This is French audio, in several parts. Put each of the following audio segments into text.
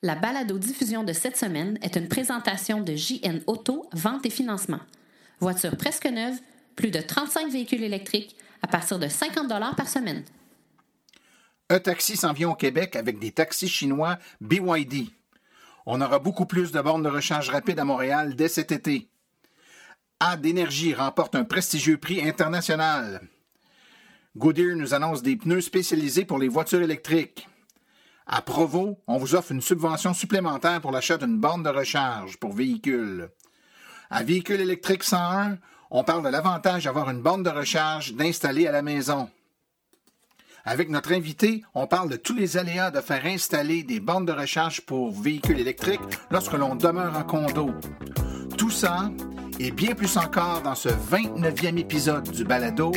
La balado-diffusion de cette semaine est une présentation de JN Auto, vente et financement. Voiture presque neuve, plus de 35 véhicules électriques à partir de 50 par semaine. Un taxi s'en vient au Québec avec des taxis chinois BYD. On aura beaucoup plus de bornes de recharge rapide à Montréal dès cet été. A d'énergie remporte un prestigieux prix international. Goodyear nous annonce des pneus spécialisés pour les voitures électriques. À Provo, on vous offre une subvention supplémentaire pour l'achat d'une borne de recharge pour véhicules. À Véhicule électrique 101, on parle de l'avantage d'avoir une borne de recharge d'installer à la maison. Avec notre invité, on parle de tous les aléas de faire installer des bornes de recharge pour véhicules électriques lorsque l'on demeure en condo. Tout ça et bien plus encore dans ce 29e épisode du balado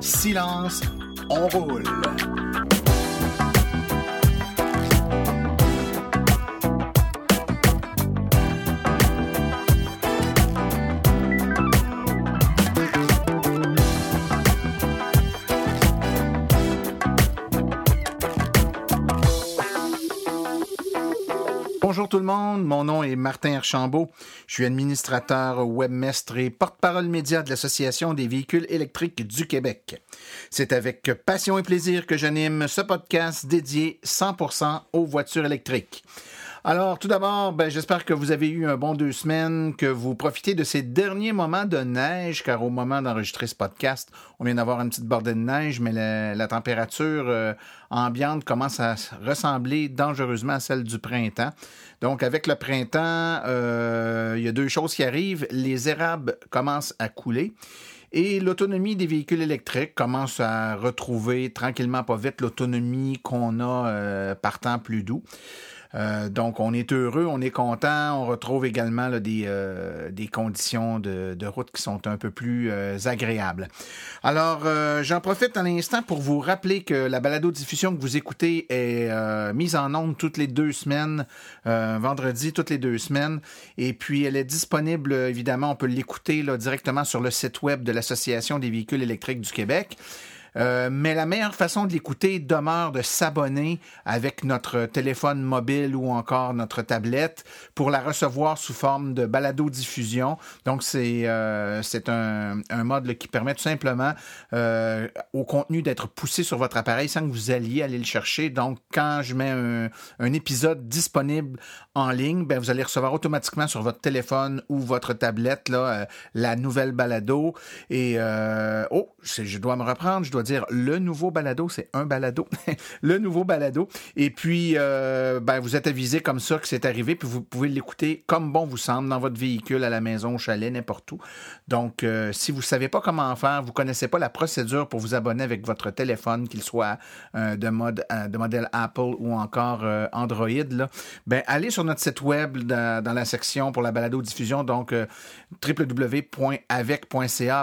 Silence, on roule. Tout le monde, mon nom est Martin Archambault. Je suis administrateur webmestre et porte-parole média de l'Association des véhicules électriques du Québec. C'est avec passion et plaisir que j'anime ce podcast dédié 100% aux voitures électriques. Alors, tout d'abord, ben, j'espère que vous avez eu un bon deux semaines, que vous profitez de ces derniers moments de neige, car au moment d'enregistrer ce podcast, on vient d'avoir une petite bordée de neige, mais la, température euh, ambiante commence à ressembler dangereusement à celle du printemps. Donc, avec le printemps, euh, il y a deux choses qui arrivent. Les érables commencent à couler. Et l'autonomie des véhicules électriques commence à retrouver tranquillement pas vite l'autonomie qu'on a euh, par temps plus doux. Euh, donc, on est heureux, on est content. On retrouve également des, euh, des conditions de, route qui sont un peu plus euh, agréables. Alors, j'en profite à l'instant pour vous rappeler que la balado-diffusion que vous écoutez est mise en onde toutes les deux semaines, vendredi toutes les deux semaines. Et puis, elle est disponible, évidemment, on peut l'écouter directement sur le site web de l'Association des véhicules électriques du Québec. Euh, mais la meilleure façon de l'écouter demeure de s'abonner avec notre téléphone mobile ou encore notre tablette pour la recevoir sous forme de balado-diffusion. Donc, c'est euh, un, un, mode qui permet tout simplement euh, au contenu d'être poussé sur votre appareil sans que vous alliez aller le chercher. Donc, quand je mets un, épisode disponible en ligne, ben, vous allez recevoir automatiquement sur votre téléphone ou votre tablette là, la nouvelle balado. Et, oh, je dois me reprendre, je dois dire le nouveau balado, c'est un balado, le nouveau balado. Et puis, euh, ben, vous êtes avisé comme ça que c'est arrivé, puis vous pouvez l'écouter comme bon vous semble dans votre véhicule, à la maison, au chalet, n'importe où. Donc, euh, si vous ne savez pas comment faire, vous connaissez pas la procédure pour vous abonner avec votre téléphone, qu'il soit euh, de, mode, de modèle Apple ou encore Android, ben, allez sur notre site web dans, dans la section pour la balado diffusion, donc www.avec.ca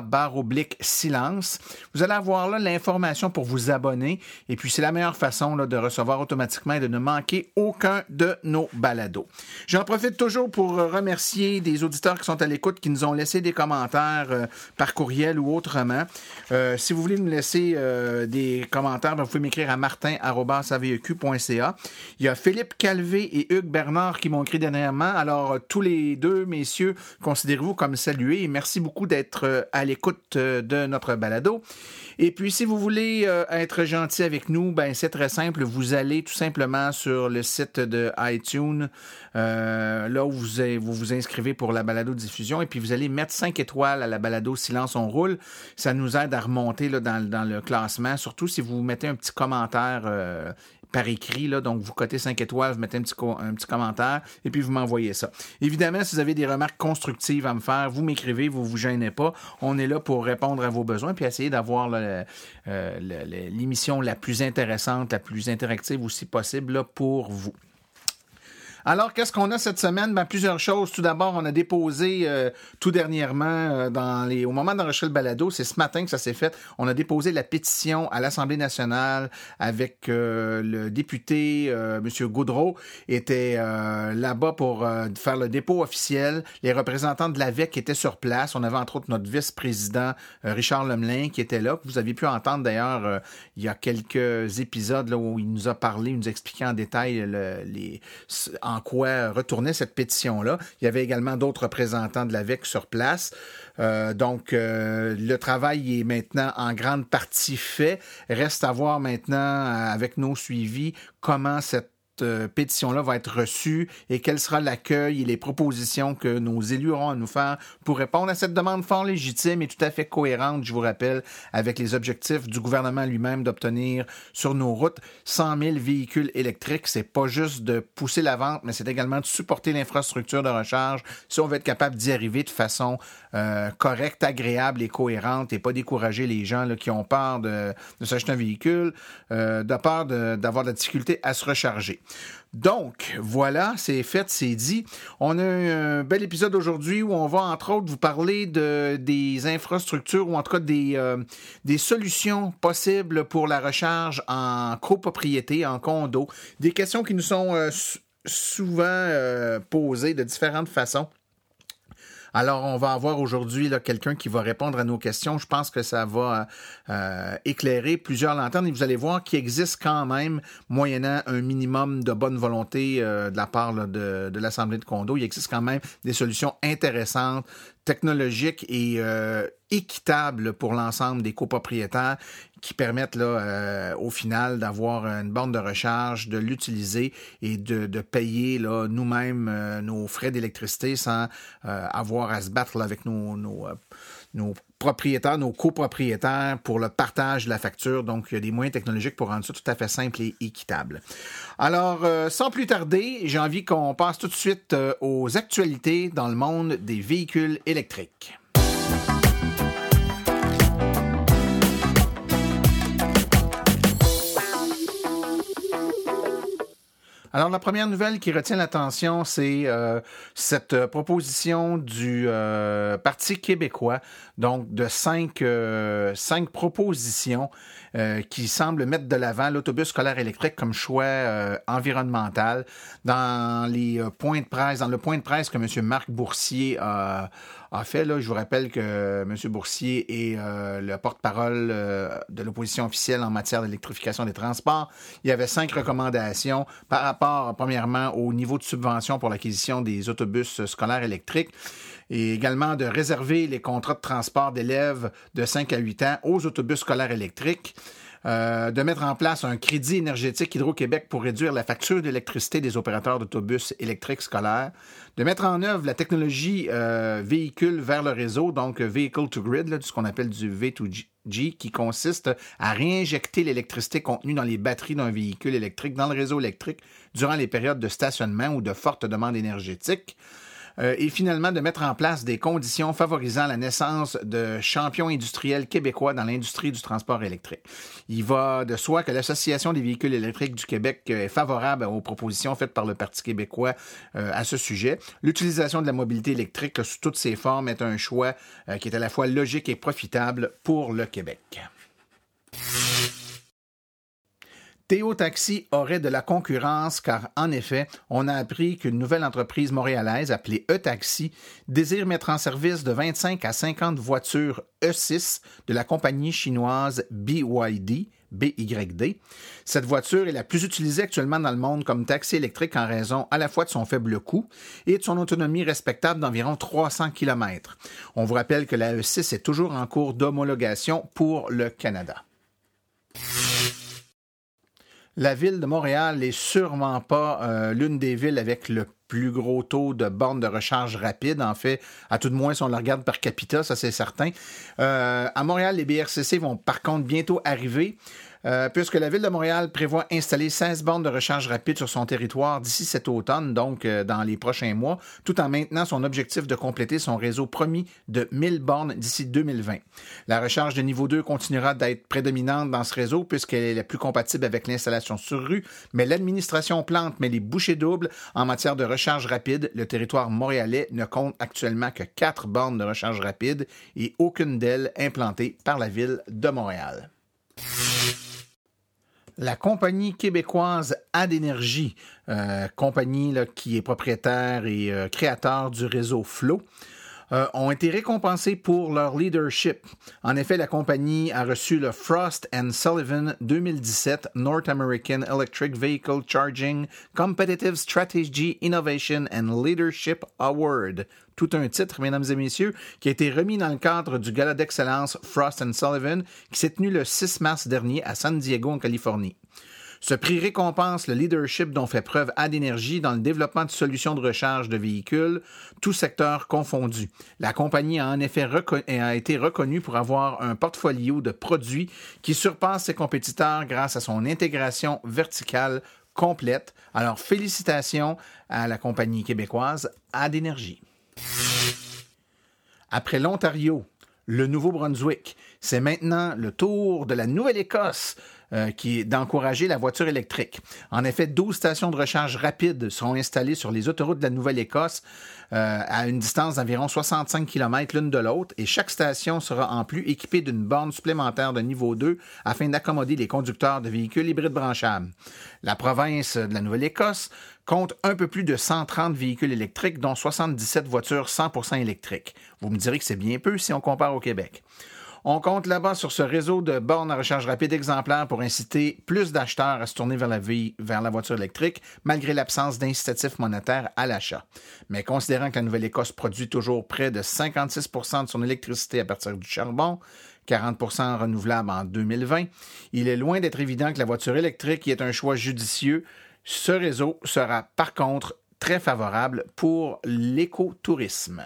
barre oblique silence. Vous allez avoir là l'information pour vous abonner et puis c'est la meilleure façon là, de recevoir automatiquement et de ne manquer aucun de nos balados. J'en profite toujours pour remercier des auditeurs qui sont à l'écoute, qui nous ont laissé des commentaires euh, par courriel ou autrement. Euh, si vous voulez nous laisser euh, des commentaires, ben, vous pouvez m'écrire à martin.aveq.ca. Il y a Philippe Calvé et Hugues Bernard qui m'ont écrit dernièrement. Alors, tous les deux, messieurs, considérez-vous comme salués et merci beaucoup d'être à l'écoute de notre balado. Et puis, si vous voulez euh, être gentil avec nous, ben c'est très simple. Vous allez tout simplement sur le site de iTunes, euh, là où vous, vous vous inscrivez pour la balado diffusion, et puis vous allez mettre 5 étoiles à la balado Silence on roule. Ça nous aide à remonter là, dans, le classement, surtout si vous mettez un petit commentaire euh, par écrit. Là, donc, vous cotez 5 étoiles, vous mettez un petit, un petit commentaire et puis vous m'envoyez ça. Évidemment, si vous avez des remarques constructives à me faire, vous m'écrivez, vous vous gênez pas. On est là pour répondre à vos besoins puis essayer d'avoir euh, l'émission la plus intéressante, la plus interactive aussi possible là, pour vous. Alors, qu'est-ce qu'on a cette semaine? Ben, plusieurs choses. Tout d'abord, on a déposé euh, tout dernièrement, euh, dans les, au moment d'enregistrer le balado, c'est ce matin que ça s'est fait, on a déposé la pétition à l'Assemblée nationale avec euh, le député M. Goudreau était là-bas pour faire le dépôt officiel. Les représentants de l'AVEC étaient sur place. On avait entre autres notre vice-président Richard Lemelin qui était là, vous aviez pu entendre d'ailleurs il y a quelques épisodes là, où il nous a parlé, il nous expliquait en détail le, les, en quoi retournait cette pétition-là. Il y avait également d'autres représentants de l'AVEC sur place. donc, le travail est maintenant en grande partie fait. Reste à voir maintenant, avec nos suivis, comment cette euh, pétition-là va être reçue et quel sera l'accueil et les propositions que nos élus auront à nous faire pour répondre à cette demande fort légitime et tout à fait cohérente, je vous rappelle, avec les objectifs du gouvernement lui-même d'obtenir sur nos routes 100 000 véhicules électriques. C'est pas juste de pousser la vente, mais c'est également de supporter l'infrastructure de recharge si on veut être capable d'y arriver de façon euh, correcte, agréable et cohérente et pas décourager les gens là, qui ont peur de, de s'acheter un véhicule, euh, de peur d'avoir de la difficulté à se recharger. Donc, voilà, c'est fait, c'est dit. On a un bel épisode aujourd'hui où on va, entre autres, vous parler de, des infrastructures ou en tout cas des, euh, des solutions possibles pour la recharge en copropriété, en condo. Des questions qui nous sont euh, souvent euh, posées de différentes façons. Alors, on va avoir aujourd'hui quelqu'un qui va répondre à nos questions. Je pense que ça va euh, éclairer plusieurs lanternes et vous allez voir qu'il existe quand même, moyennant un minimum de bonne volonté euh, de la part de, de l'Assemblée de condo, il existe quand même des solutions intéressantes, technologiques et euh, équitables pour l'ensemble des copropriétaires qui permettent là, euh, au final d'avoir une borne de recharge, de l'utiliser et de, de payer là, nous-mêmes euh, nos frais d'électricité sans avoir à se battre avec nos, nos, nos propriétaires, nos copropriétaires pour le partage de la facture. Donc, il y a des moyens technologiques pour rendre ça tout à fait simple et équitable. Alors, euh, sans plus tarder, j'ai envie qu'on passe tout de suite euh, aux actualités dans le monde des véhicules électriques. Alors, la première nouvelle qui retient l'attention, c'est euh, cette euh, proposition du euh, Parti québécois, donc de cinq, cinq propositions qui semblent mettre de l'avant l'autobus scolaire électrique comme choix environnemental. Dans les points de presse, dans le point de presse que M. Marc Boursier a, a fait, je vous rappelle que M. Boursier est le porte-parole de l'opposition officielle en matière d'électrification des transports. Il y avait cinq recommandations par rapport premièrement, au niveau de subvention pour l'acquisition des autobus scolaires électriques et également de réserver les contrats de transport d'élèves de 5 à 8 ans aux autobus scolaires électriques. Euh, de mettre en place un crédit énergétique Hydro-Québec pour réduire la facture d'électricité des opérateurs d'autobus électriques scolaires, de mettre en œuvre la technologie euh, véhicule vers le réseau, donc vehicle to grid, ce qu'on appelle du V2G, qui consiste à réinjecter l'électricité contenue dans les batteries d'un véhicule électrique dans le réseau électrique durant les périodes de stationnement ou de forte demande énergétique. Euh, et finalement de mettre en place des conditions favorisant la naissance de champions industriels québécois dans l'industrie du transport électrique. Il va de soi que l'Association des véhicules électriques du Québec euh, est favorable aux propositions faites par le Parti québécois euh, à ce sujet. L'utilisation de la mobilité électrique sous toutes ses formes est un choix qui est à la fois logique et profitable pour le Québec. Théo Taxi aurait de la concurrence car, en effet, on a appris qu'une nouvelle entreprise montréalaise appelée E-Taxi désire mettre en service de 25 à 50 voitures E6 de la compagnie chinoise BYD, BYD. Cette voiture est la plus utilisée actuellement dans le monde comme taxi électrique en raison à la fois de son faible coût et de son autonomie respectable d'environ 300 km. On vous rappelle que la E6 est toujours en cours d'homologation pour le Canada. La ville de Montréal n'est sûrement pas euh, l'une des villes avec le plus gros taux de bornes de recharge rapide. En fait, à tout de moins, si on le regarde par capita, ça c'est certain. Euh, à Montréal, les BRCC vont par contre bientôt arriver. Euh, puisque la Ville de Montréal prévoit installer 16 bornes de recharge rapide sur son territoire d'ici cet automne, donc euh, dans les prochains mois, tout en maintenant son objectif de compléter son réseau promis de 1000 bornes d'ici 2020. La recharge de niveau 2 continuera d'être prédominante dans ce réseau puisqu'elle est la plus compatible avec l'installation sur rue, mais l'administration plante met les bouchées doubles en matière de recharge rapide. Le territoire montréalais ne compte actuellement que 4 bornes de recharge rapide et aucune d'elles implantée par la Ville de Montréal. La compagnie québécoise Adénergie, euh, compagnie qui est propriétaire et euh, créateur du réseau Flow, euh, ont été récompensés pour leur leadership. En effet, la compagnie a reçu le Frost Sullivan 2017 North American Electric Vehicle Charging Competitive Strategy Innovation and Leadership Award. Tout un titre, mesdames et messieurs, qui a été remis dans le cadre du gala d'excellence Frost Sullivan qui s'est tenu le 6 mars dernier à San Diego, en Californie. Ce prix récompense le leadership dont fait preuve Ad Energy dans le développement de solutions de recharge de véhicules, tout secteur confondu. La compagnie a en effet été reconnue pour avoir un portfolio de produits qui surpasse ses compétiteurs grâce à son intégration verticale complète. Alors félicitations à la compagnie québécoise Ad Energy. Après l'Ontario, le Nouveau-Brunswick, c'est maintenant le tour de la Nouvelle-Écosse euh, qui est d'encourager la voiture électrique. En effet, 12 stations de recharge rapide seront installées sur les autoroutes de la Nouvelle-Écosse euh, à une distance d'environ 65 km l'une de l'autre et chaque station sera en plus équipée d'une borne supplémentaire de niveau 2 afin d'accommoder les conducteurs de véhicules hybrides branchables. La province de la Nouvelle-Écosse compte un peu plus de 130 véhicules électriques, dont 77 voitures 100% électriques. Vous me direz que c'est bien peu si on compare au Québec. On compte là-bas sur ce réseau de bornes à recharge rapide exemplaires pour inciter plus d'acheteurs à se tourner vers la, vers la voiture électrique, malgré l'absence d'incitatifs monétaires à l'achat. Mais considérant que la Nouvelle-Écosse produit toujours près de 56% de son électricité à partir du charbon, 40% renouvelable en 2020, il est loin d'être évident que la voiture électrique est un choix judicieux. Ce réseau sera par contre très favorable pour l'écotourisme.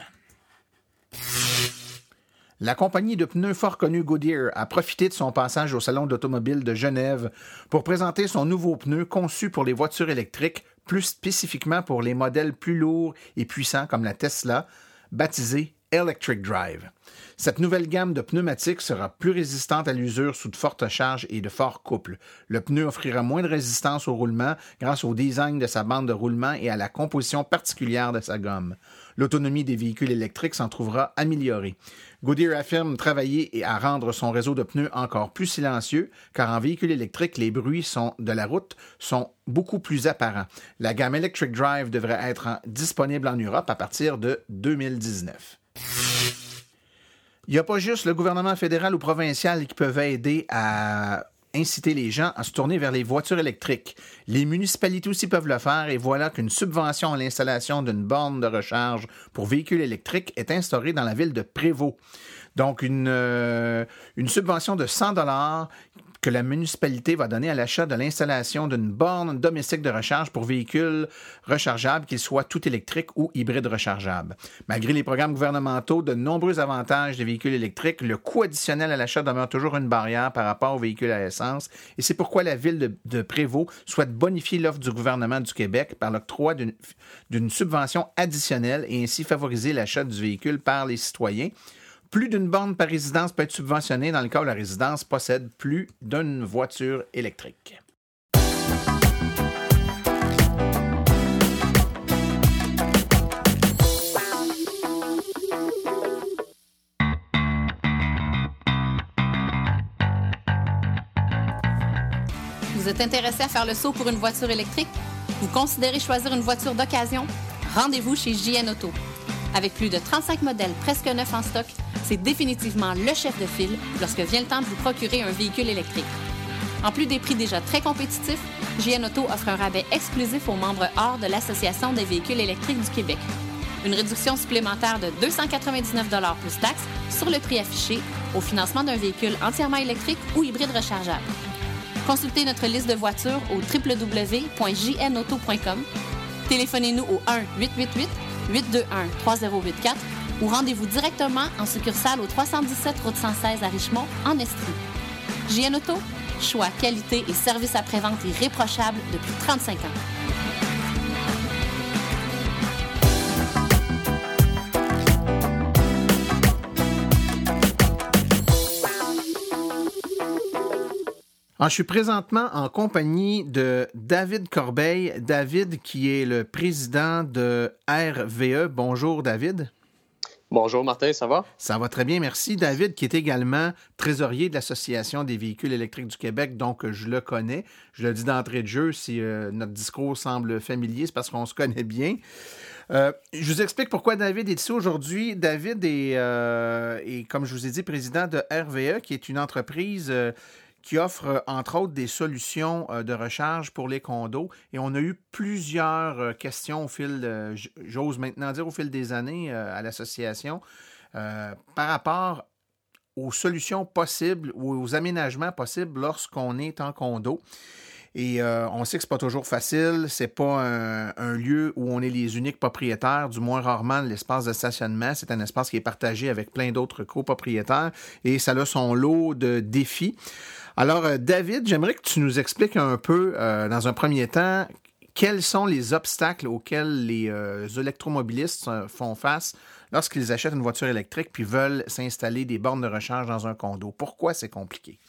La compagnie de pneus fort connue Goodyear a profité de son passage au Salon d'automobile de Genève pour présenter son nouveau pneu conçu pour les voitures électriques, plus spécifiquement pour les modèles plus lourds et puissants comme la Tesla, baptisé Electric Drive. Cette nouvelle gamme de pneumatiques sera plus résistante à l'usure sous de fortes charges et de forts couples. Le pneu offrira moins de résistance au roulement grâce au design de sa bande de roulement et à la composition particulière de sa gomme. L'autonomie des véhicules électriques s'en trouvera améliorée. Goodyear affirme travailler à rendre son réseau de pneus encore plus silencieux, car en véhicule électrique, les bruits de la route sont beaucoup plus apparents. La gamme Electric Drive devrait être disponible en Europe à partir de 2019. Il n'y a pas juste le gouvernement fédéral ou provincial qui peuvent aider à inciter les gens à se tourner vers les voitures électriques. Les municipalités aussi peuvent le faire et voilà qu'une subvention à l'installation d'une borne de recharge pour véhicules électriques est instaurée dans la ville de Prévost. Donc, une, euh, une subvention de 100 dollars que la municipalité va donner à l'achat de l'installation d'une borne domestique de recharge pour véhicules rechargeables, qu'ils soient tout électriques ou hybrides rechargeables. Malgré les programmes gouvernementaux, de nombreux avantages des véhicules électriques, le coût additionnel à l'achat demeure toujours une barrière par rapport aux véhicules à essence et c'est pourquoi la ville de, de Prévost souhaite bonifier l'offre du gouvernement du Québec par l'octroi d'une subvention additionnelle et ainsi favoriser l'achat du véhicule par les citoyens. Plus d'une borne par résidence peut être subventionnée dans le cas où la résidence possède plus d'une voiture électrique. Vous êtes intéressé à faire le saut pour une voiture électrique? Vous considérez choisir une voiture d'occasion? Rendez-vous chez JN Auto. Avec plus de 35 modèles presque neufs en stock, c'est définitivement le chef de file lorsque vient le temps de vous procurer un véhicule électrique. En plus des prix déjà très compétitifs, JN Auto offre un rabais exclusif aux membres hors de l'Association des véhicules électriques du Québec. Une réduction supplémentaire de 299 plus taxes sur le prix affiché au financement d'un véhicule entièrement électrique ou hybride rechargeable. Consultez notre liste de voitures au www.jnauto.com. Téléphonez-nous au 1 888 821 3084 ou rendez-vous directement en succursale au 317 Route 116 à Richmond, en Estrie. JN Auto, choix, qualité et service après-vente irréprochable depuis 35 ans. Ah, je suis présentement en compagnie de David Corbeil. David, qui est le président de RVE. Bonjour, David. Bonjour Martin, ça va? Ça va très bien, merci. David, qui est également trésorier de l'Association des véhicules électriques du Québec, donc je le connais. Je le dis d'entrée de jeu, si euh, notre discours semble familier, c'est parce qu'on se connaît bien. Euh, je vous explique pourquoi David est ici aujourd'hui. David est, est, comme je vous ai dit, président de RVE, qui est une entreprise qui offre, entre autres, des solutions de recharge pour les condos. Et on a eu plusieurs questions au fil, j'ose maintenant dire, au fil des années à l'association par rapport aux solutions possibles ou aux aménagements possibles lorsqu'on est en condo. Et euh, on sait que ce n'est pas toujours facile. C'est pas un, lieu où on est les uniques propriétaires, du moins rarement l'espace de stationnement. C'est un espace qui est partagé avec plein d'autres copropriétaires et ça a son lot de défis. Alors, euh, David, j'aimerais que tu nous expliques un peu, euh, dans un premier temps, quels sont les obstacles auxquels les électromobilistes font face lorsqu'ils achètent une voiture électrique puis veulent s'installer des bornes de recharge dans un condo. Pourquoi c'est compliqué?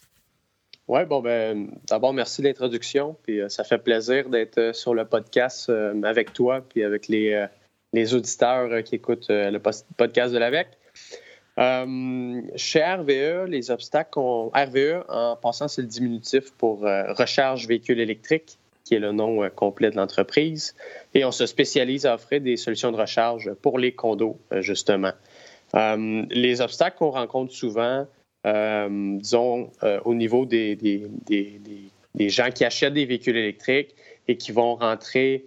Oui, bon, ben, d'abord, merci de l'introduction. Puis euh, ça fait plaisir d'être euh, sur le podcast euh, avec toi puis avec les, les auditeurs qui écoutent le podcast de l'AVEC. Chez RVE, les obstacles RVE, en passant, c'est le diminutif pour recharge véhicule électrique, qui est le nom complet de l'entreprise. Et on se spécialise à offrir des solutions de recharge pour les condos, justement. les obstacles qu'on rencontre souvent, euh, disons, euh, au niveau des, des, gens qui achètent des véhicules électriques et qui vont rentrer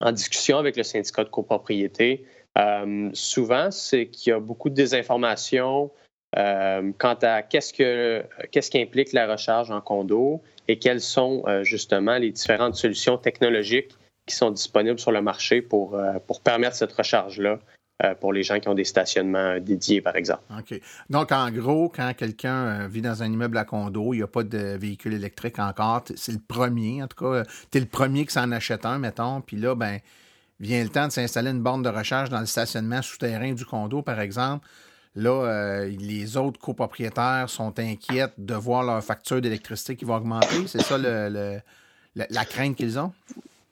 en discussion avec le syndicat de copropriété. Euh, souvent, c'est qu'il y a beaucoup de désinformation quant à qu'est-ce, que, qu'est-ce qui implique la recharge en condo et quelles sont justement les différentes solutions technologiques qui sont disponibles sur le marché pour, permettre cette recharge-là euh, pour les gens qui ont des stationnements dédiés, par exemple. OK. Donc, en gros, quand quelqu'un euh, vit dans un immeuble à condo, il n'y a pas de véhicule électrique encore, c'est le premier, en tout cas, tu es le premier qui s'en achète un, mettons, puis là, ben vient le temps de s'installer une borne de recharge dans le stationnement souterrain du condo, par exemple. Là, euh, les autres copropriétaires sont inquiets de voir leur facture d'électricité qui va augmenter. C'est ça la crainte qu'ils ont?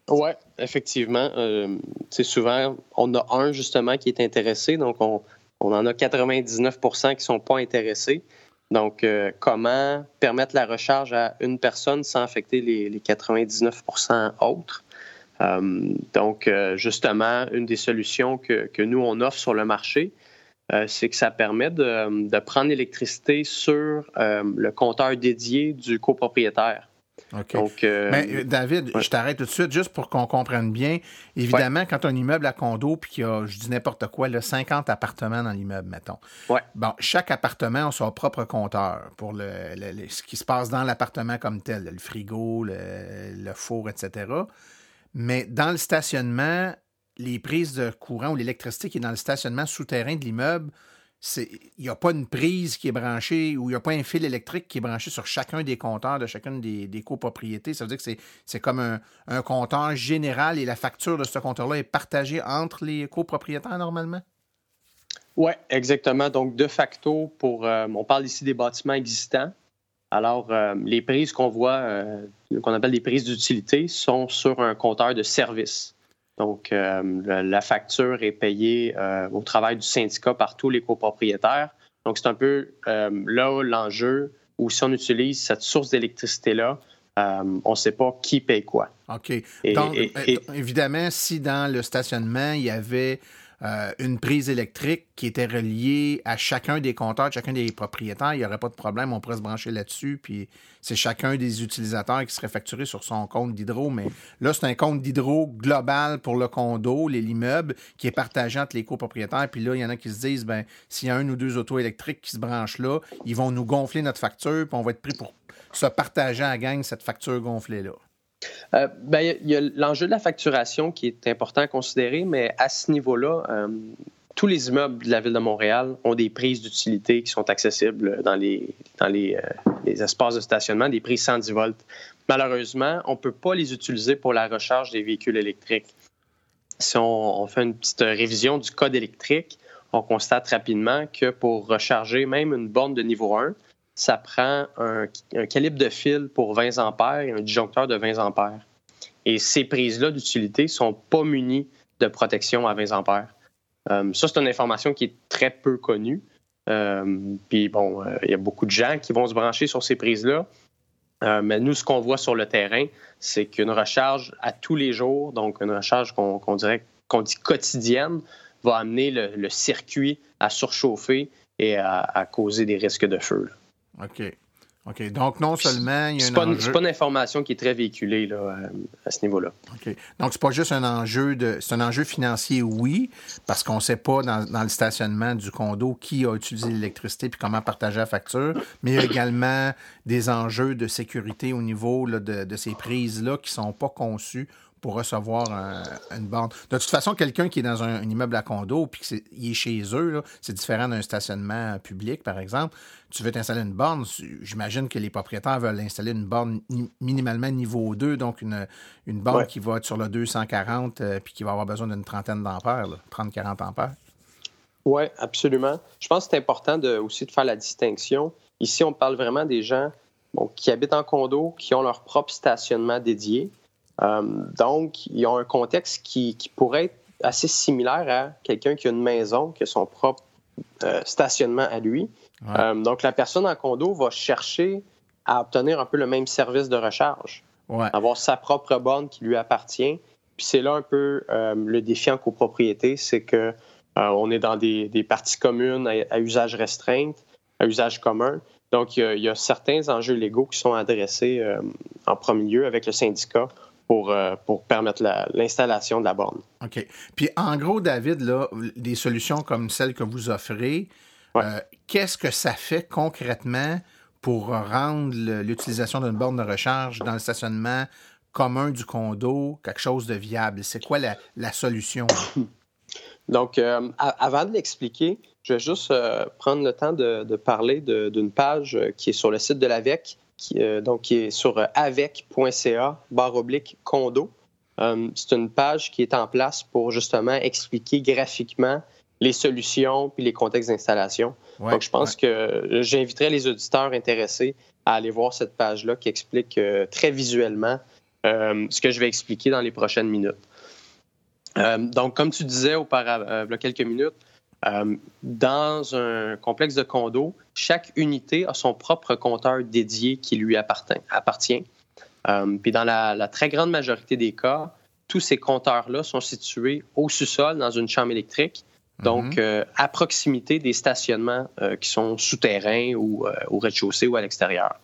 Oui, effectivement. Euh, souvent, on a un justement qui est intéressé, donc on, en a 99% qui ne sont pas intéressés. Donc, euh, comment permettre la recharge à une personne sans affecter les, 99% autres? Euh, donc, euh, justement, une des solutions que, que, nous, on offre sur le marché, c'est que ça permet de, de prendre l'électricité sur le compteur dédié du copropriétaire. OK. Euh, Mais euh, David, je t'arrête tout de suite juste pour qu'on comprenne bien. Évidemment, quand tu as un immeuble à condo puis qu'il y a, je dis n'importe quoi, là, 50 appartements dans l'immeuble, mettons. Ouais. Bon, chaque appartement a son propre compteur pour le, ce qui se passe dans l'appartement comme tel, le frigo, le, four, etc. Mais dans le stationnement, les prises de courant ou l'électricité qui est dans le stationnement souterrain de l'immeuble, il n'y a pas une prise qui est branchée ou il n'y a pas un fil électrique qui est branché sur chacun des compteurs de chacune des, copropriétés. Ça veut dire que c'est comme un, compteur général et la facture de ce compteur-là est partagée entre les copropriétaires normalement? Oui, exactement. Donc, de facto, pour, euh, on parle ici des bâtiments existants. Alors, euh, les prises qu'on voit, euh, qu'on appelle des prises d'utilité, sont sur un compteur de service. Donc, euh, la facture est payée au travail du syndicat par tous les copropriétaires. Donc, c'est un peu là l'enjeu où si on utilise cette source d'électricité-là, on ne sait pas qui paye quoi. OK. Donc, évidemment, si dans le stationnement, il y avait euh, une prise électrique qui était reliée à chacun des compteurs, chacun des propriétaires, il n'y aurait pas de problème, on pourrait se brancher là-dessus, puis c'est chacun des utilisateurs qui serait facturé sur son compte d'hydro. Mais là, c'est un compte d'hydro global pour le condo, l'immeuble, qui est partagé entre les copropriétaires. Puis là, il y en a qui se disent, ben s'il y a un ou deux autos électriques qui se branchent là, ils vont nous gonfler notre facture, puis on va être pris pour se partager à gang cette facture gonflée-là. Euh, ben, il y a, l'enjeu de la facturation qui est important à considérer, mais à ce niveau-là, euh, tous les immeubles de la ville de Montréal ont des prises d'utilité qui sont accessibles dans les, dans les, euh, les, espaces de stationnement, des prises 110 volts. Malheureusement, on ne peut pas les utiliser pour la recharge des véhicules électriques. Si on, on fait une petite révision du code électrique, on constate rapidement que pour recharger même une borne de niveau 1, ça prend un, calibre de fil pour 20 ampères et un disjoncteur de 20 ampères. Et ces prises-là d'utilité ne sont pas munies de protection à 20 ampères. Euh, ça, c'est une information qui est très peu connue. Euh, puis bon, euh, il y a beaucoup de gens qui vont se brancher sur ces prises-là. mais nous, ce qu'on voit sur le terrain, c'est qu'une recharge à tous les jours, donc une recharge qu'on dirait qu'on dit quotidienne va amener le, circuit à surchauffer et à, causer des risques de feu. OK. OK. Donc, non seulement il y a un pas, enjeu... C'est pas une information qui est très véhiculée là, à, ce niveau-là. OK. Donc, c'est pas juste un enjeu de... C'est un enjeu financier, oui, parce qu'on ne sait pas dans, le stationnement du condo qui a utilisé l'électricité puis comment partager la facture, mais il y a également des enjeux de sécurité au niveau de, de, ces prises-là qui ne sont pas conçues pour recevoir une borne. De toute façon, quelqu'un qui est dans un, immeuble à condo puis qu'il est, chez eux, c'est différent d'un stationnement public, par exemple. Tu veux t'installer une borne, j'imagine que les propriétaires veulent installer une borne minimalement niveau 2, donc une, une borne qui va être sur le 240 euh, puis qui va avoir besoin d'une trentaine d'ampères, 30-40 ampères. Oui, absolument. Je pense que c'est important de, aussi de faire la distinction. Ici, on parle vraiment des gens qui habitent en condo, qui ont leur propre stationnement dédié. Euh, donc, ils ont un contexte qui, pourrait être assez similaire à quelqu'un qui a une maison, qui a son propre euh, stationnement à lui. Euh, donc, la personne en condo va chercher à obtenir un peu le même service de recharge, avoir sa propre borne qui lui appartient. Puis c'est là un peu le défi en copropriété, c'est que on est dans des, parties communes à, usage restreint, à usage commun. Donc, il y, a, certains enjeux légaux qui sont adressés en premier lieu avec le syndicat pour, euh, pour permettre l'installation de la borne. OK. Puis en gros, David, là, des solutions comme celles que vous offrez, euh, qu'est-ce que ça fait concrètement pour rendre l'utilisation d'une borne de recharge dans le stationnement commun du condo quelque chose de viable? C'est quoi la, la solution? Donc, euh, avant de l'expliquer, je vais juste prendre le temps de, de parler d'une page qui est sur le site de l'AVEC qui, euh, donc, qui est sur euh, avec.ca, barre oblique condo. Euh, c'est une page qui est en place pour justement expliquer graphiquement les solutions puis les contextes d'installation. donc, je pense que j'inviterais les auditeurs intéressés à aller voir cette page-là qui explique très visuellement ce que je vais expliquer dans les prochaines minutes. donc, comme tu disais auparavant, il y a quelques minutes, euh, dans un complexe de condos, chaque unité a son propre compteur dédié qui lui appartient. Euh, puis dans la, très grande majorité des cas, tous ces compteurs-là sont situés au sous-sol dans une chambre électrique, donc mhm. euh, à proximité des stationnements qui sont souterrains ou au rez-de-chaussée ou à l'extérieur.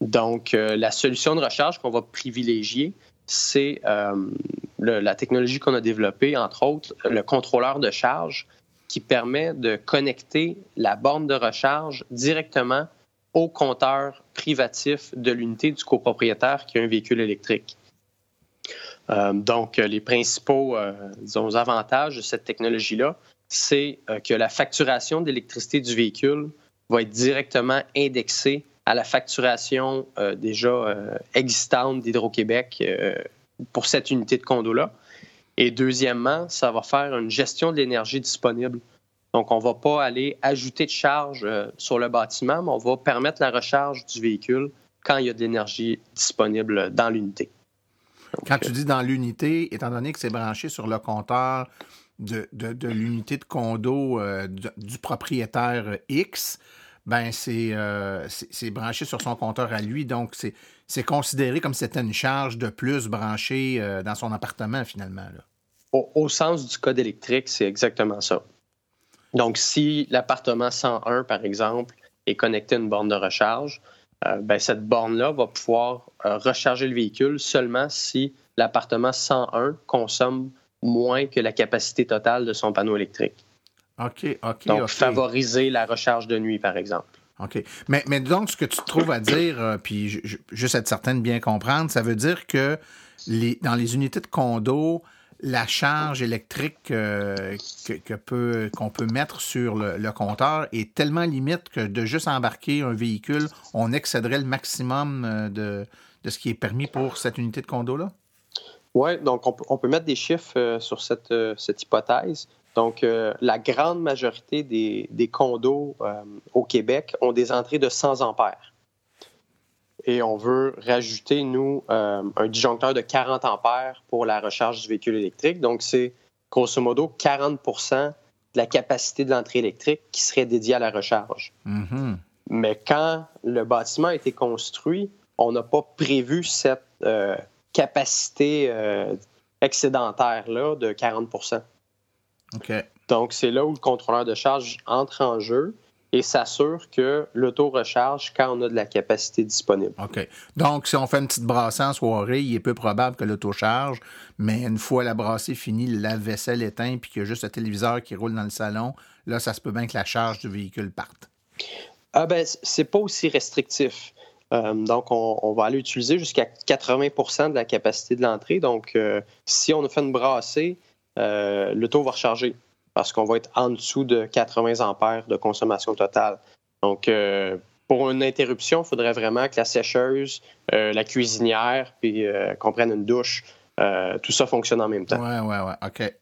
Donc la solution de recharge qu'on va privilégier, c'est la technologie qu'on a développée, entre autres, le contrôleur de charge qui permet de connecter la borne de recharge directement au compteur privatif de l'unité du copropriétaire qui a un véhicule électrique. Euh, donc, les principaux euh, avantages de cette technologie-là, c'est euh, que la facturation d'électricité du véhicule va être directement indexée à la facturation déjà existante d'Hydro-Québec pour cette unité de condo-là. Et deuxièmement, ça va faire une gestion de l'énergie disponible. Donc, on ne va pas aller ajouter de charge euh, sur le bâtiment, mais on va permettre la recharge du véhicule quand il y a de l'énergie disponible dans l'unité. Quand tu dis dans l'unité, étant donné que c'est branché sur le compteur de, l'unité de condo euh, du propriétaire X, ben euh, c'est branché sur son compteur à lui. Donc, c'est considéré comme si c'était une charge de plus branchée euh, dans son appartement, finalement. Au, sens du code électrique, c'est exactement ça. Donc, si l'appartement 101, par exemple, est connecté à une borne de recharge, euh, ben, cette borne-là va pouvoir recharger le véhicule seulement si l'appartement 101 consomme moins que la capacité totale de son panneau électrique. OK, OK. Donc, favoriser la recharge de nuit, par exemple. OK. Mais, mais donc, ce que tu trouves à dire, euh, puis juste être certain de bien comprendre, ça veut dire que les, dans les unités de condo, la charge électrique euh, qu'on peut mettre sur le, compteur est tellement limite que de juste embarquer un véhicule, on excéderait le maximum euh, de, ce qui est permis pour cette unité de condo-là? Oui, donc on, peut mettre des chiffres sur cette, hypothèse. Donc, euh, la grande majorité des, condos euh, au Québec ont des entrées de 100 ampères. Et on veut rajouter, nous, euh, un disjoncteur de 40 ampères pour la recharge du véhicule électrique. Donc, c'est grosso modo 40% de la capacité de l'entrée électrique qui serait dédiée à la recharge. Mm-hmm. Mais quand le bâtiment a été construit, on n'a pas prévu cette capacité excédentaire-là de 40% Donc, c'est là où le contrôleur de charge entre en jeu et s'assure que l'auto recharge quand on a de la capacité disponible. OK. Donc, si on fait une petite brassée en soirée, il est peu probable que l'auto charge, mais une fois la brassée finie, la vaisselle éteinte, puis qu'il y a juste le téléviseur qui roule dans le salon, là, ça se peut bien que la charge du véhicule parte. Ah ben, c'est pas aussi restrictif. Euh, donc, on, va aller utiliser jusqu'à 80% de la capacité de l'entrée. Donc, euh, si on a fait une brassée, euh, l'auto va recharger parce qu'on va être en dessous de 80 ampères de consommation totale. Donc, euh, pour une interruption, il faudrait vraiment que la sécheuse, euh, la cuisinière, puis euh, qu'on prenne une douche, tout ça fonctionne en même temps. Oui, oui, oui. OK.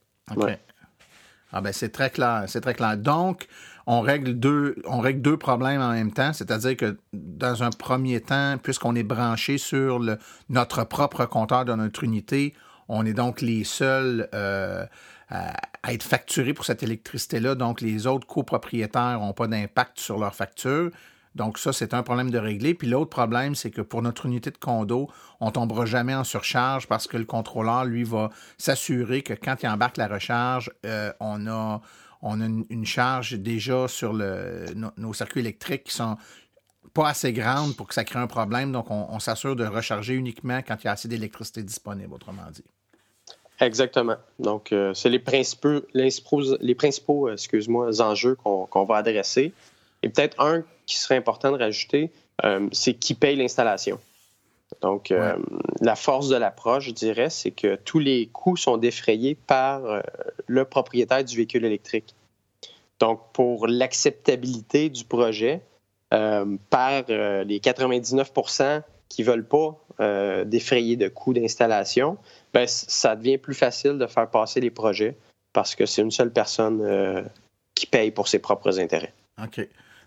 Ah ben c'est très clair, c'est très clair. Donc, on règle deux, on règle deux problèmes en même temps, c'est-à-dire que dans un premier temps, puisqu'on est branché sur le, notre propre compteur de notre unité, on est donc les seuls à, être facturés pour cette électricité-là. Donc, les autres copropriétaires n'ont pas d'impact sur leur facture. Donc, ça, c'est un problème de régler. Puis l'autre problème, c'est que pour notre unité de condo, on tombera jamais en surcharge parce que le contrôleur, lui, va s'assurer que quand il embarque la recharge, euh, on a, une, charge déjà sur nos circuits électriques qui sont pas assez grandes pour que ça crée un problème. Donc, on s'assure de recharger uniquement quand il y a assez d'électricité disponible, autrement dit. Exactement. Donc, euh, c'est les principaux, les principaux euh, excuse-moi, enjeux qu'on va adresser. Et peut-être un qui serait important de rajouter, euh, c'est qui paye l'installation. Donc, la force de l'approche, je dirais, c'est que tous les coûts sont défrayés par le propriétaire du véhicule électrique. Donc, pour l'acceptabilité du projet, par les 99% qui ne veulent pas défrayer de coûts d'installation, ben, ça devient plus facile de faire passer les projets parce que c'est une seule personne euh, qui paye pour ses propres intérêts. OK.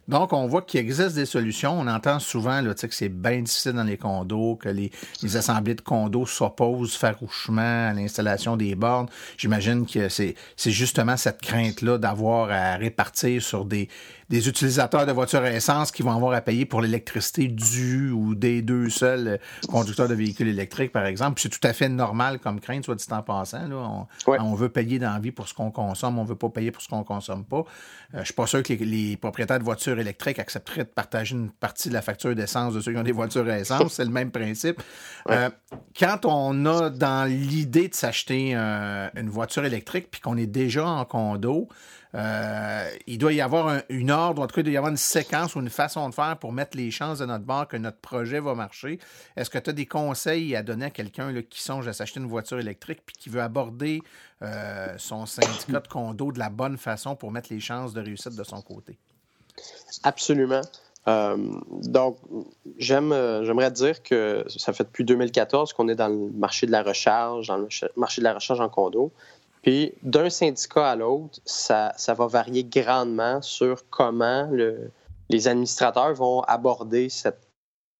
Donc, on voit qu'il existe des solutions. On entend souvent là, que c'est bien difficile dans les condos, que les, assemblées de condos s'opposent farouchement à l'installation des bornes. J'imagine que c'est justement cette crainte-là d'avoir à répartir sur des, des utilisateurs de voitures à essence qui vont avoir à payer pour l'électricité du ou des deux seuls conducteurs de véhicules électriques, par exemple. C'est tout à fait normal comme crainte, soit dit en passant. Là. On, veut payer dans la vie pour ce qu'on consomme, on veut pas payer pour ce qu'on consomme pas. Euh, je suis pas sûr que les, propriétaires de voitures électriques accepteraient de partager une partie de la facture d'essence de ceux qui ont des voitures à essence. C'est le même principe. Euh, quand on a dans l'idée de s'acheter une voiture électrique puis qu'on est déjà en condo, euh, il doit y avoir une ordre, en tout cas, il doit y avoir une séquence ou une façon de faire pour mettre les chances de notre bord que notre projet va marcher. Est-ce que tu as des conseils à donner à quelqu'un qui songe à s'acheter une voiture électrique puis qui veut aborder euh, son syndicat de condo de la bonne façon pour mettre les chances de réussite de son côté? Absolument. Euh, donc, j'aime, j'aimerais dire que ça fait depuis 2014 qu'on est dans le marché de la recharge, dans le marché de la recharge en condo. Puis d'un syndicat à l'autre, ça, va varier grandement sur comment les administrateurs vont aborder cette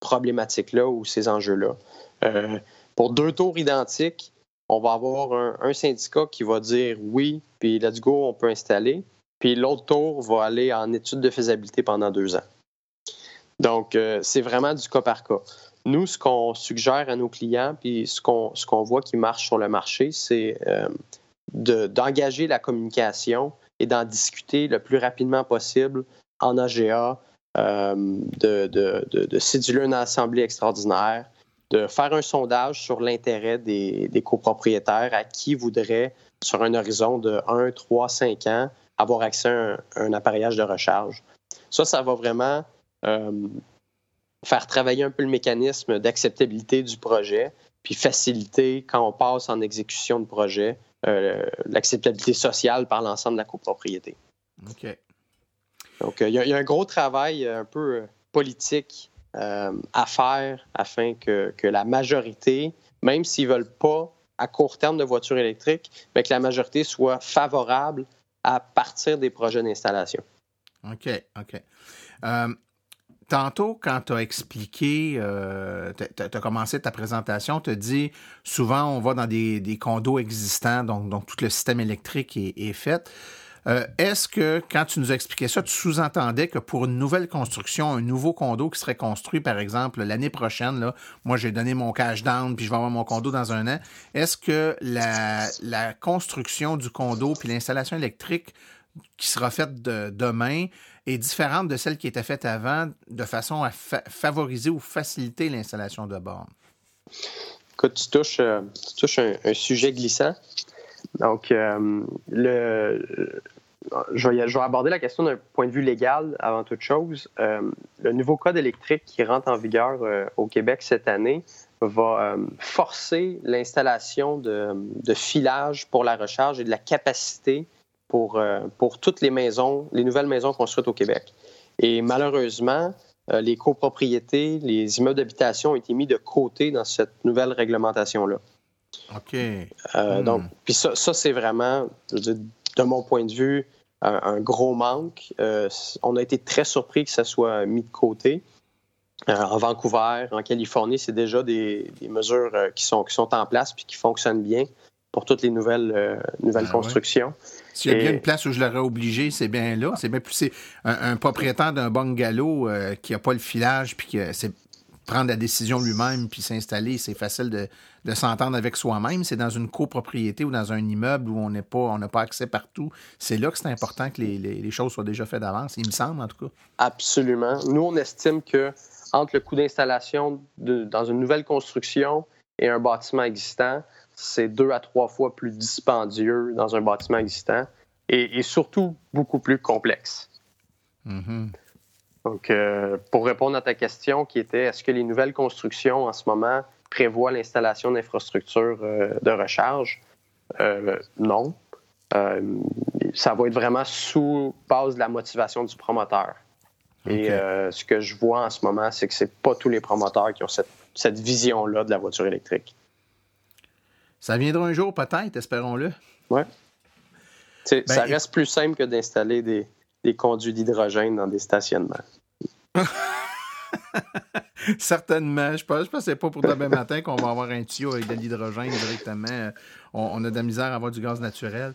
problématique-là ou ces enjeux-là. Euh, pour deux tours identiques, on va avoir un, syndicat qui va dire oui, puis let's go, on peut installer. Puis l'autre tour va aller en étude de faisabilité pendant deux ans. Donc, euh, c'est vraiment du cas par cas. Nous, ce qu'on suggère à nos clients, puis ce qu'on voit qui marche sur le marché, c'est euh, d'engager la communication et d'en discuter le plus rapidement possible en AGA, euh, de, de, de, céduler une assemblée extraordinaire, de faire un sondage sur l'intérêt des, des, copropriétaires à qui voudraient, sur un horizon de 1, 3, 5 ans, avoir accès à un, appareillage de recharge. Ça, ça va vraiment euh, faire travailler un peu le mécanisme d'acceptabilité du projet, puis faciliter quand on passe en exécution de projet l'acceptabilité sociale par l'ensemble de la copropriété. OK. Donc, il y, a un gros travail euh, un peu euh, politique à faire afin que, la majorité, même s'ils ne veulent pas à court terme de voitures électriques, mais que la majorité soit favorable à partir des projets d'installation. OK, OK. Tantôt, quand tu as expliqué, euh, tu as commencé ta présentation, tu as dit souvent on va dans des, condos existants, donc, donc tout le système électrique est, fait. Euh, est-ce que, quand tu nous expliquais ça, tu sous-entendais que pour une nouvelle construction, un nouveau condo qui serait construit, par exemple, l'année prochaine, là, moi j'ai donné mon cash down, puis je vais avoir mon condo dans un an, est-ce que la, la construction du condo puis l'installation électrique qui sera faite demain est différente de celle qui était faite avant, de façon à favoriser ou faciliter l'installation de bornes? Écoute, tu touches, euh, un, sujet glissant. Donc, euh, le, je, vais, je, vais, aborder la question d'un point de vue légal avant toute chose. Euh, le nouveau code électrique qui rentre en vigueur au Québec cette année va forcer l'installation de, de filage pour la recharge et de la capacité pour, pour toutes les maisons, les nouvelles maisons construites au Québec. Et malheureusement, euh, les copropriétés, les immeubles d'habitation ont été mis de côté dans cette nouvelle réglementation-là. OK. Euh, donc, hmm. puis ça, ça c'est vraiment, de mon point de vue, un, gros manque. Euh, on a été très surpris que ça soit mis de côté. en Vancouver, en Californie, c'est déjà des, mesures qui, sont, qui sont en place puis qui fonctionnent bien pour toutes les nouvelles, nouvelles ben constructions. S'il y a bien une place où je l'aurais obligé, c'est bien là. C'est bien plus un, propriétaire d'un bungalow euh, qui n'a pas le filage puis qui c'est prendre la décision lui-même puis s'installer, c'est facile de, s'entendre avec soi-même. C'est dans une copropriété ou dans un immeuble où on n'est pas, on n'a pas accès partout. C'est là que c'est important que les, choses soient déjà faites d'avance. Il me semble en tout cas. Absolument. Nous, on estime que entre le coût d'installation dans une nouvelle construction et un bâtiment existant, c'est deux à trois fois plus dispendieux dans un bâtiment existant et, surtout beaucoup plus complexe. Mm-hmm. Donc, euh, pour répondre à ta question qui était est-ce que les nouvelles constructions en ce moment prévoient l'installation d'infrastructures euh, de recharge? Euh, non. ça va être vraiment sous base de la motivation du promoteur. Et ce que je vois en ce moment, c'est que ce pas tous les promoteurs qui ont cette vision-là de la voiture électrique. Ça viendra un jour, peut-être, espérons-le. Oui. ça ben, reste plus simple que d'installer des, conduits d'hydrogène dans des stationnements. Certainement. Je pense, pense que pas pour demain matin qu'on va avoir un tuyau avec de l'hydrogène directement. On, a de la misère à avoir du gaz naturel.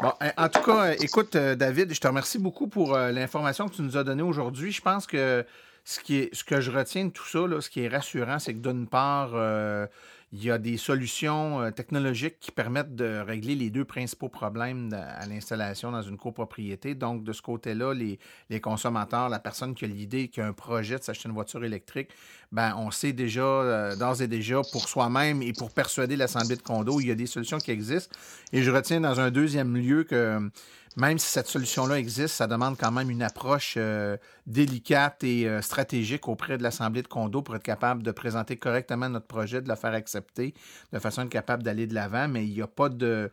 Bon, en tout cas, écoute, euh, David, je te remercie beaucoup pour euh, l'information que tu nous as donnée aujourd'hui. Je pense que ce, qui est, ce que je retiens de tout ça, ce qui est rassurant, c'est que d'une part, euh, il y a des solutions euh, technologiques qui permettent de régler les deux principaux problèmes à l'installation dans une copropriété. Donc, de ce côté-là, les, consommateurs, la personne qui a l'idée, qui a un projet de s'acheter une voiture électrique, ben, on sait déjà, euh, d'ores et déjà, pour soi-même et pour persuader l'Assemblée de condo, il y a des solutions qui existent. Et je retiens dans un deuxième lieu que même si cette solution-là existe, ça demande quand même une approche euh, délicate et euh, stratégique auprès de l'Assemblée de condo pour être capable de présenter correctement notre projet, de le faire accepter, de façon à être capable d'aller de l'avant. Mais il n'y a pas de,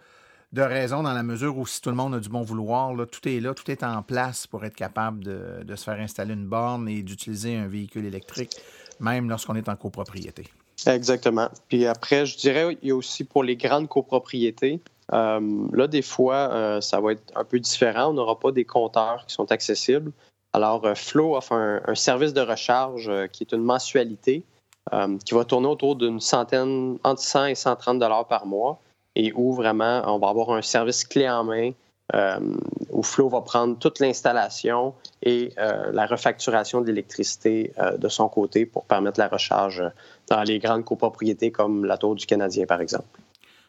raison dans la mesure où si tout le monde a du bon vouloir, tout est là, tout est en place pour être capable de, de se faire installer une borne et d'utiliser un véhicule électrique, même lorsqu'on est en copropriété. Exactement. Puis après, je dirais, il y a aussi pour les grandes copropriétés, euh, là, des fois, euh, ça va être un peu différent. On n'aura pas des compteurs qui sont accessibles. Alors, euh, Flow offre un, service de recharge qui est une mensualité qui va tourner autour d'une centaine, entre 100 et 130 dollars par mois et où vraiment on va avoir un service clé en main où Flow va prendre toute l'installation et la refacturation de l'électricité de son côté pour permettre la recharge dans les grandes copropriétés comme la Tour du Canadien, par exemple.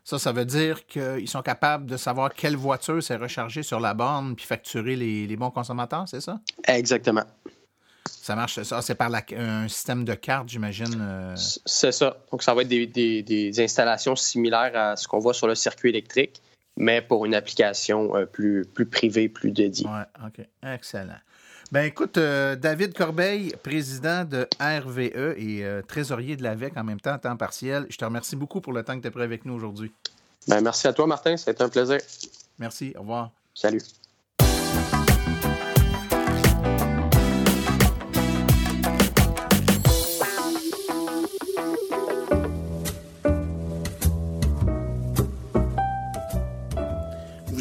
Ça, ça veut dire qu'ils sont capables de savoir quelle voiture s'est rechargée sur la borne puis facturer les, bons consommateurs, c'est ça? Exactement. Ça marche, ça, c'est par un système de carte, j'imagine. Euh. C'est ça. Donc, ça va être des, installations similaires à ce qu'on voit sur le circuit électrique, mais pour une application euh, plus, plus privée, plus dédiée. Oui, OK. Excellent. Ben écoute, euh, David Corbeil, président de RVE et euh, trésorier de l'AVEC en même temps, temps partiel, je te remercie beaucoup pour le temps que tu es prêt avec nous aujourd'hui. Ben, merci à toi, Martin. Ça a été un plaisir. Merci. Au revoir. Salut.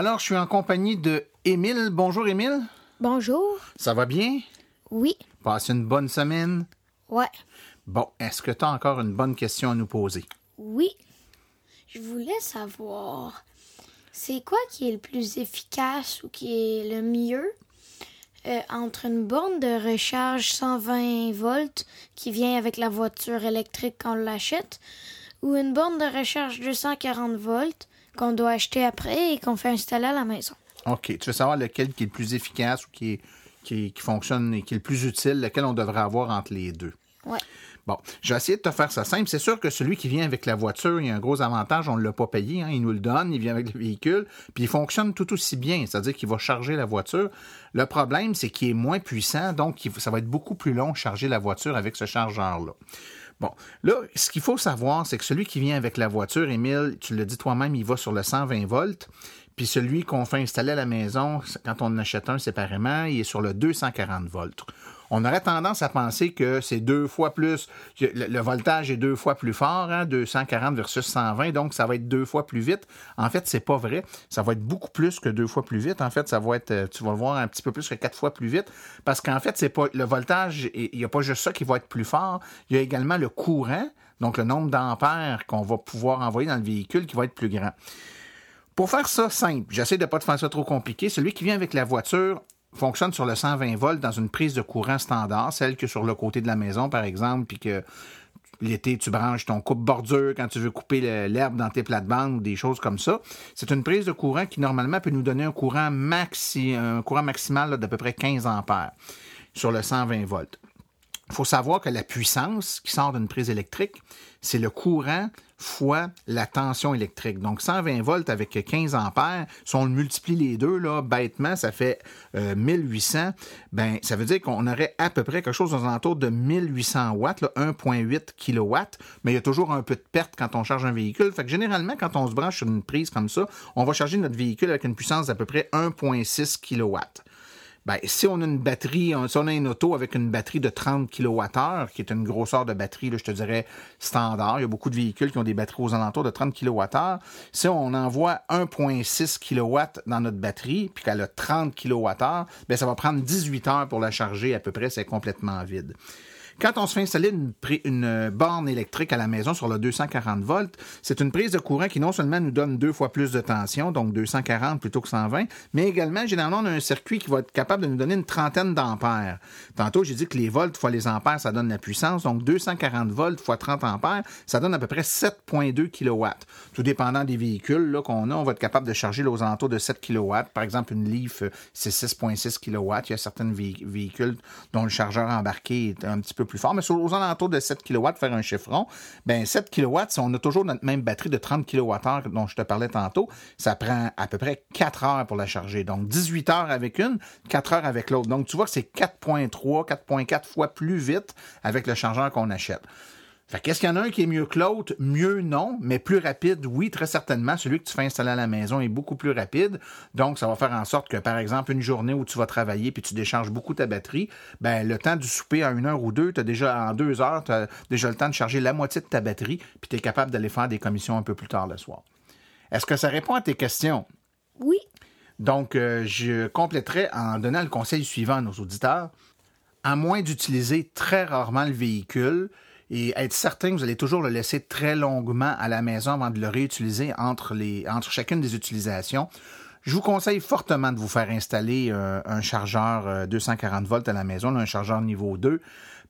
Alors, je suis en compagnie de Émile. Bonjour, Émile. Bonjour. Ça va bien? Oui. Passe une bonne semaine? Ouais. Bon, est-ce que tu as encore une bonne question à nous poser? Oui. Je voulais savoir, c'est quoi qui est le plus efficace ou qui est le mieux euh, entre une borne de recharge 120 volts qui vient avec la voiture électrique quand on l'achète ou une borne de recharge 240 volts qu'on doit acheter après et qu'on fait installer à la maison? OK. Tu veux savoir lequel qui est le plus efficace ou qui, est- qui, qui fonctionne et qui est le plus utile, lequel on devrait avoir entre les deux? Ouais. Bon, j'ai essayé de te faire ça simple. C'est sûr que celui qui vient avec la voiture, il y a un gros avantage, on ne l'a pas payé, hein, il nous le donne, il vient avec le véhicule, puis il fonctionne tout aussi bien, c'est-à-dire qu'il va charger la voiture. Le problème, c'est qu'il est moins puissant, donc ça va être beaucoup plus long de charger la voiture avec ce chargeur-là. Bon, là, ce qu'il faut savoir, c'est que celui qui vient avec la voiture, Émile, tu le dis toi-même, il va sur le 120 volts. Puis celui qu'on fait installer à la maison, quand on en achète un séparément, il est sur le 240 volts. On aurait tendance à penser que c'est deux fois plus, le, voltage est deux fois plus fort, hein, 240 versus 120, donc ça va être deux fois plus vite. En fait, c'est pas vrai. Ça va être beaucoup plus que deux fois plus vite. En fait, ça va être, euh, tu vas le voir un petit peu plus que quatre fois plus vite, parce qu'en fait, c'est pas le voltage. Il n'y a pas juste ça qui va être plus fort. Il y a également le courant, donc le nombre d'ampères qu'on va pouvoir envoyer dans le véhicule qui va être plus grand. Pour faire ça simple, j'essaie de ne pas te faire ça trop compliqué. Celui qui vient avec la voiture fonctionne sur le 120 volts dans une prise de courant standard, celle que sur le côté de la maison, par exemple, puis que l'été, tu branches ton coupe-bordure quand tu veux couper l'herbe dans tes plates-bandes ou des choses comme ça. C'est une prise de courant qui, normalement, peut nous donner un courant, maxi, un courant maximal d'à peu près 15 ampères sur le 120 volts. Il faut savoir que la puissance qui sort d'une prise électrique, c'est le courant fois la tension électrique. Donc 120 volts avec 15 ampères, si on le multiplie les deux, là, bêtement, ça fait euh, 1800. Ben, ça veut dire qu'on aurait à peu près quelque chose aux alentours de 1800 watts, là, 1.8 kilowatts, mais il y a toujours un peu de perte quand on charge un véhicule. Fait généralement, quand on se branche sur une prise comme ça, on va charger notre véhicule avec une puissance d'à peu près 1.6 kilowatts. Ben, si on a une batterie, si on a une auto avec une batterie de 30 kWh, qui est une grosseur de batterie, je te dirais, standard, il y a beaucoup de véhicules qui ont des batteries aux alentours de 30 kWh. Si on envoie 1.6 kW dans notre batterie, puis qu'elle a 30 kWh, ben, ça va prendre 18 heures pour la charger à peu près, c'est complètement vide. Quand on se fait installer une, euh, borne électrique à la maison sur le 240 volts, c'est une prise de courant qui non seulement nous donne deux fois plus de tension, donc 240 plutôt que 120, mais également, généralement, on a un circuit qui va être capable de nous donner une trentaine d'ampères. Tantôt, j'ai dit que les volts fois les ampères, ça donne la puissance, donc 240 volts fois 30 ampères, ça donne à peu près 7,2 kilowatts. Tout dépendant des véhicules qu'on a, on va être capable de charger aux alentours de 7 kilowatts. Par exemple, une Leaf, euh, c'est 6,6 kilowatts. Il y a certains vé- véhicules dont le chargeur embarqué est un petit peu plus fort, mais sur- aux alentours de 7 kW, faire un chiffron, ben 7 kW, si on a toujours notre même batterie de 30 kWh dont je te parlais tantôt, ça prend à peu près 4 heures pour la charger. Donc 18 heures avec une, 4 heures avec l'autre. Donc tu vois que c'est 4.3, 4.4 fois plus vite avec le chargeur qu'on achète. Fait qu'est-ce qu'il y en a un qui est mieux que l'autre? Mieux, non, mais plus rapide, oui, très certainement. Celui que tu fais installer à la maison est beaucoup plus rapide. Donc, ça va faire en sorte que, par exemple, une journée où tu vas travailler puis tu décharges beaucoup ta batterie, ben, le temps du souper à une heure ou deux, tu as déjà, en deux heures, tu as déjà le temps de charger la moitié de ta batterie puis tu es capable d'aller faire des commissions un peu plus tard le soir. Est-ce que ça répond à tes questions? Oui. Donc, euh, je compléterai en donnant le conseil suivant à nos auditeurs. À moins d'utiliser très rarement le véhicule et être certain que vous allez toujours le laisser très longuement à la maison avant de le réutiliser entre, chacune des utilisations, je vous conseille fortement de vous faire installer euh, un chargeur euh, 240 volts à la maison, un chargeur niveau 2,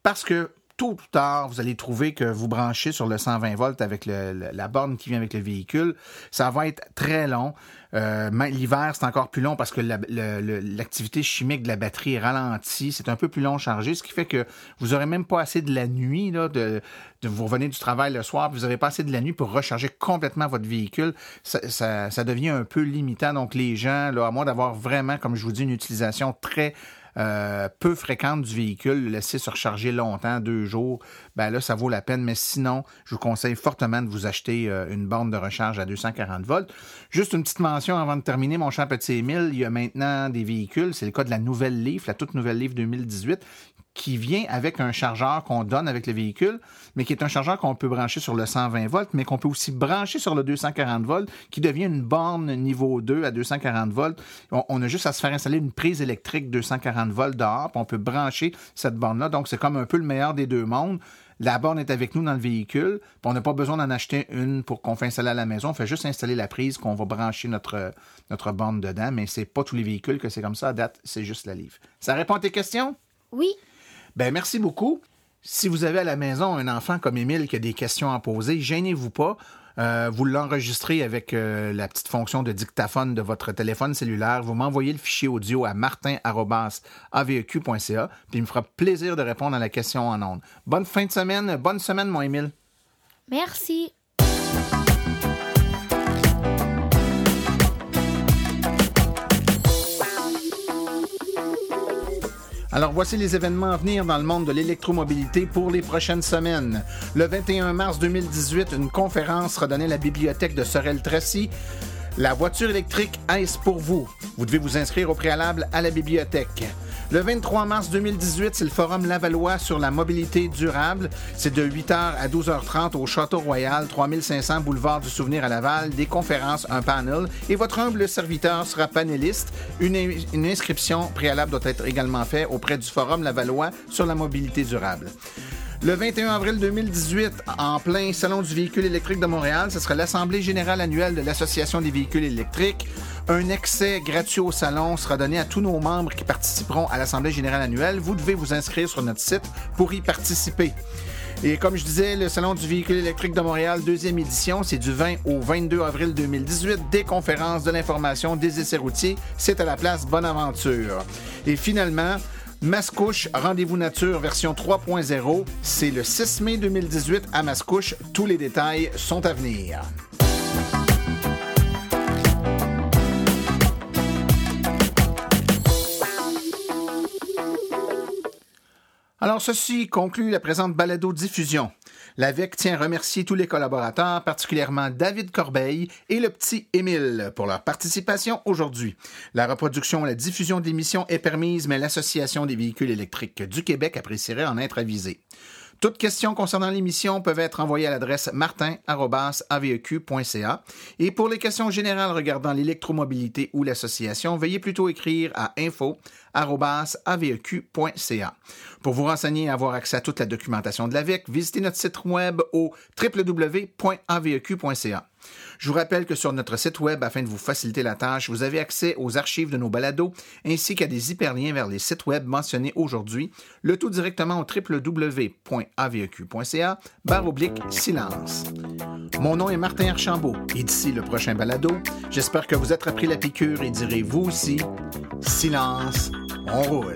parce que tôt ou tard, vous allez trouver que vous branchez sur le 120 volts avec la borne qui vient avec le véhicule. Ça va être très long. Euh, L'hiver, c'est encore plus long parce que l'activité chimique de la batterie est ralentie. C'est un peu plus long chargé, ce qui fait que vous aurez même pas assez de la nuit, là, de, de vous revenez du travail le soir, vous n'avez pas assez de la nuit pour recharger complètement votre véhicule. Ça, ça- ça devient un peu limitant. Donc, les gens, là, à moins d'avoir vraiment, comme je vous dis, une utilisation très euh, peu fréquente du véhicule, le laisser se recharger longtemps, deux jours, ben là, ça vaut la peine. Mais sinon, je vous conseille fortement de vous acheter euh, une borne de recharge à 240 volts. Juste une petite mention avant de terminer, mon cher petit Émile, il y a maintenant des véhicules, c'est le cas de la nouvelle Leaf, la toute nouvelle Leaf 2018, qui vient avec un chargeur qu'on donne avec le véhicule, mais qui est un chargeur qu'on peut brancher sur le 120 volts, mais qu'on peut aussi brancher sur le 240 volts, qui devient une borne niveau 2 à 240 volts. On, a juste à se faire installer une prise électrique 240 volts dehors, puis on peut brancher cette borne-là. Donc, c'est comme un peu le meilleur des deux mondes. La borne est avec nous dans le véhicule, puis on n'a pas besoin d'en acheter une pour qu'on fait installer à la maison. On fait juste installer la prise qu'on va brancher notre, notre borne dedans, mais c'est pas tous les véhicules que c'est comme ça à date, c'est juste la livre. Ça répond à tes questions? Oui. Ben, merci beaucoup. Si vous avez à la maison un enfant comme Émile qui a des questions à poser, gênez-vous pas. Euh, vous l'enregistrez avec euh, la petite fonction de dictaphone de votre téléphone cellulaire. Vous m'envoyez le fichier audio à martin.aveq.ca, puis il me fera plaisir de répondre à la question en ondes. Bonne fin de semaine. Bonne semaine, mon Émile. Merci. Alors voici les événements à venir dans le monde de l'électromobilité pour les prochaines semaines. Le 21 mars 2018, une conférence sera donnée à la bibliothèque de Sorel-Tracy. La voiture électrique est pour vous? Vous devez vous inscrire au préalable à la bibliothèque. Le 23 mars 2018, c'est le Forum Lavallois sur la mobilité durable. C'est de 8h à 12h30 au Château Royal, 3500 boulevard du Souvenir à Laval. Des conférences, un panel. Et votre humble serviteur sera panéliste. Une, in- une inscription préalable doit être également faite auprès du Forum Lavallois sur la mobilité durable. Le 21 avril 2018, en plein Salon du véhicule électrique de Montréal, ce sera l'Assemblée générale annuelle de l'Association des véhicules électriques. Un accès gratuit au salon sera donné à tous nos membres qui participeront à l'Assemblée générale annuelle. Vous devez vous inscrire sur notre site pour y participer. Et comme je disais, le Salon du véhicule électrique de Montréal, deuxième édition, c'est du 20 au 22 avril 2018. Des conférences, de l'information, des essais routiers. C'est à la place Bonaventure. Et finalement, Mascouche, Rendez-vous Nature version 3.0, c'est le 6 mai 2018 à Mascouche. Tous les détails sont à venir. Alors, ceci conclut la présente balado-diffusion. L'AVEC tient à remercier tous les collaborateurs, particulièrement David Corbeil et le petit Émile, pour leur participation aujourd'hui. La reproduction et la diffusion de l'émission est permise, mais l'Association des véhicules électriques du Québec apprécierait en être avisée. Toutes questions concernant l'émission peuvent être envoyées à l'adresse martin.aveq.ca. Et pour les questions générales regardant l'électromobilité ou l'association, veuillez plutôt écrire à info.aveq.ca. Pour vous renseigner et avoir accès à toute la documentation de l'AVEC, visitez notre site web au www.aveq.ca. Je vous rappelle que sur notre site web, afin de vous faciliter la tâche, vous avez accès aux archives de nos balados ainsi qu'à des hyperliens vers les sites web mentionnés aujourd'hui, le tout directement au www.aveq.ca barre oblique silence. Mon nom est Martin Archambault et d'ici le prochain balado, j'espère que vous appris la piqûre et direz vous aussi silence, on roule.